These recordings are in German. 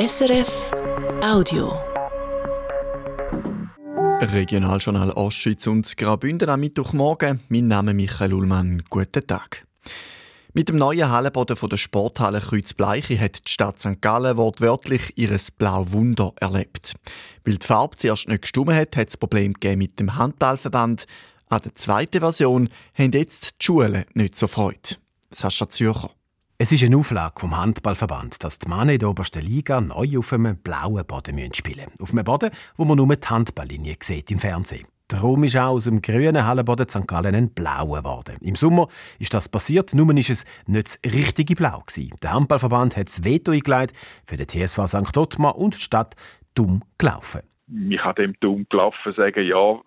SRF Audio. Regionaljournal Ostschweiz und Graubünden am Mittwochmorgen. Mein Name ist Michael Ullmann. Guten Tag. Mit dem neuen Hallenboden der Sporthalle Kreuzbleiche hat die Stadt St. Gallen wortwörtlich ihr Blauwunder erlebt. Weil die Farbe zuerst nicht gestummt hat, hat es Problem mit dem Handballverband. An der zweiten Version haben jetzt die Schulen nicht so Freude. Sascha Zürcher. Es ist eine Auflage vom Handballverband, dass die Männer in der obersten Liga neu auf einem blauen Boden spielen müssen. Auf einem Boden, wo man nur die Handballlinie sieht im Fernsehen. Darum ist auch aus dem grünen Hallenboden St. Gallen ein blauer geworden. Im Sommer ist das passiert, nur ist es nicht das richtige Blau gewesen. Der Handballverband hat das Veto eingeleitet für den TSV St. Ottmar und die Stadt dumm gelaufen. Ich kann dem dumm gelaufen sagen, ja,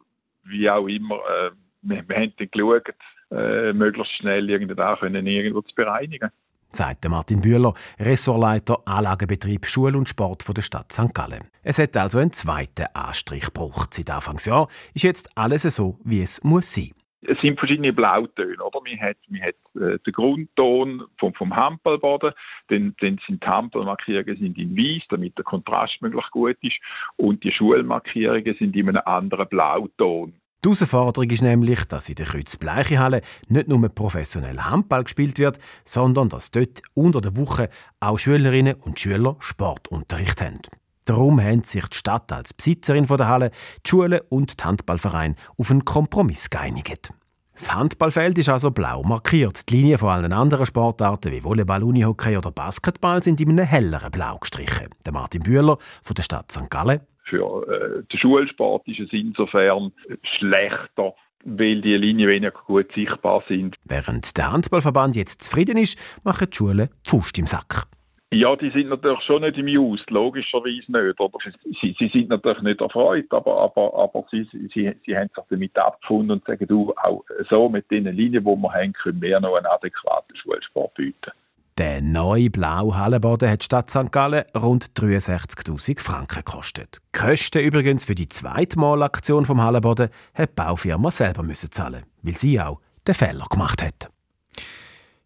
wie auch immer. Äh, wir, wir haben dann geschaut, äh, möglichst schnell irgendwo zu bereinigen sagt Martin Bühler, Ressortleiter Anlagenbetrieb Schule und Sport der Stadt St. Gallen. Es hat also einen zweiten Anstrich gebraucht. Seit Anfangsjahr ist jetzt alles so, wie es muss sein. Es sind verschiedene Blautöne, oder? Man hat, man hat äh, den Grundton vom, vom Hampelboden, dann, dann sind die Hampelmarkierungen sind in weiß, damit der Kontrast möglichst gut ist, und die Schulmarkierungen sind in einem anderen Blauton. Die Herausforderung ist nämlich, dass in der Kreuz-Bleiche-Halle nicht nur professionell Handball gespielt wird, sondern dass dort unter der Woche auch Schülerinnen und Schüler Sportunterricht haben. Darum haben sich die Stadt als Besitzerin der Halle, die Schule und die Handballverein auf einen Kompromiss geeinigt. Das Handballfeld ist also blau markiert. Die Linien von allen anderen Sportarten wie Volleyball, Unihockey oder Basketball sind in einem helleren Blau gestrichen. Der Martin Bühler von der Stadt St. Gallen für äh, den Schulsport ist es insofern schlechter, weil die Linien weniger gut sichtbar sind. Während der Handballverband jetzt zufrieden ist, machen die Schulen Pfust im Sack. Ja, die sind natürlich schon nicht im Just, logischerweise nicht. Oder sie, sie sind natürlich nicht erfreut, aber, aber, aber sie, sie, sie haben sich damit abgefunden und sagen, du, auch so mit den Linien, die wir haben, können wir noch einen adäquaten Schulsport bieten. Der neue blaue Hallenboden hat die Stadt St. Gallen rund 63.000 Franken gekostet. Die Kosten übrigens für die zweite Malaktion vom Hallenboden hat die Baufirma selber müssen zahlen, weil sie auch den Fehler gemacht hat.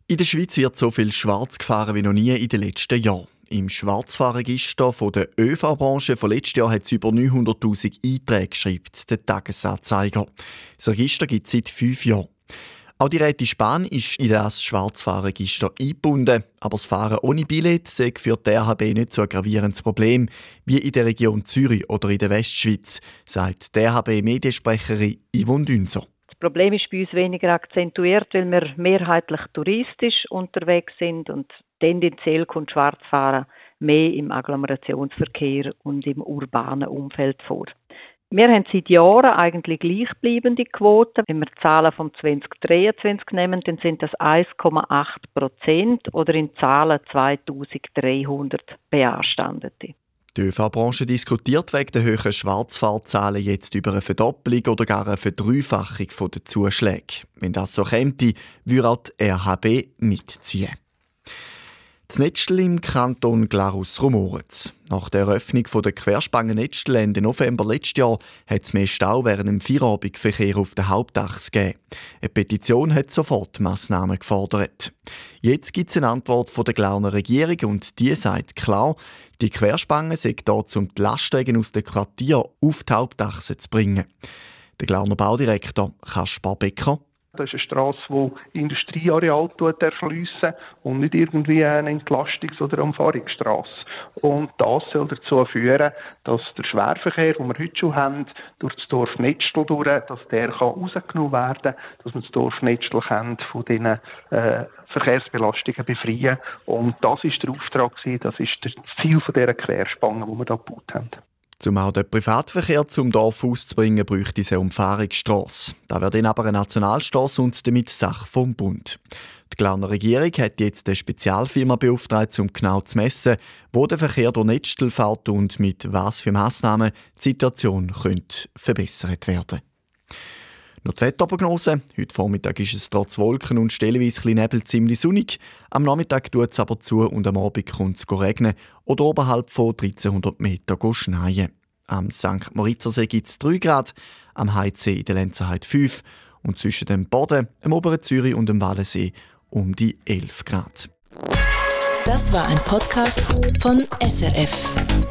In der Schweiz wird so viel schwarz gefahren wie noch nie in den letzten Jahren. Im Schwarzfahrregister der ÖV-Branche von letztes Jahr hat es über 900.000 Einträge, schreibt der Tagesanzeiger. Das Register gibt es seit fünf Jahren. Auch die Rätin Spahn ist in das Schwarzfahrregister eingebunden. Aber das Fahren ohne Billett sei für die RHB nicht so ein gravierendes Problem wie in der Region Zürich oder in der Westschweiz, sagt die RHB-Mediensprecherin Yvonne Dünzer. Das Problem ist bei uns weniger akzentuiert, weil wir mehrheitlich touristisch unterwegs sind und tendenziell kommt Schwarzfahren mehr im Agglomerationsverkehr und im urbanen Umfeld vor. Wir haben seit Jahren eigentlich gleichbleibende Quoten. Wenn wir Zahlen vom 2023 nehmen, dann sind das 1,8 Prozent oder in Zahlen 2300 Beanstandete. Die ÖV-Branche diskutiert wegen der hohen Schwarzfahrzahlen jetzt über eine Verdoppelung oder gar eine Verdreifachung der Zuschläge. Wenn das so käme, würde auch die RHB mitziehen. Das Netztel im Kanton Glarus-Rumoretz. Nach der Eröffnung der Querspangen-Netztel Ende November letztes Jahr hat es mehr Stau während dem Feierabendverkehr auf den Hauptachs gegeben. Eine Petition hat sofort Massnahmen gefordert. Jetzt gibt es eine Antwort von der Glauner Regierung und die sagt klar, die Querspangen sind da, um die Lastwagen aus dem Quartier auf die Hauptachse zu bringen. Der Glauner Baudirektor Kaspar Becker das ist eine Strasse, die Industrieareal erschliessen und nicht irgendwie eine Entlastungs- oder Umfahrungsstrasse. Und das soll dazu führen, dass der Schwerverkehr, den wir heute schon haben, durch das Dorf Netztel durch, dass der rausgenommen werden kann, dass wir das Dorf Netztel von diesen äh, Verkehrsbelastungen befreien. Und das ist der Auftrag, das ist das Ziel dieser Querspange, die wir hier gebaut haben. Um auch den Privatverkehr zum Dorf auszubringen, bräuchte es eine Umfahrungsstrasse. Da wäre dann aber eine Nationalstrasse und damit Sache vom Bund. Die Glarner Regierung hat jetzt eine Spezialfirma beauftragt, um genau zu messen, wo der Verkehr durch Netzstel fährt und mit was für Massnahmen die Situation könnte verbessert werden noch die Wetterprognose. Heute Vormittag ist es trotz Wolken und stellenweise Nebel ziemlich sonnig. Am Nachmittag tut es aber zu und am Abend kommt es regnen oder oberhalb von 1300 Meter schneien. Am St. Moritzersee gibt es 3 Grad, am Heizsee in der Lenzerheide 5 und zwischen dem Boden, dem oberen Zürich und dem Wallensee um die 11 Grad. Das war ein Podcast von SRF.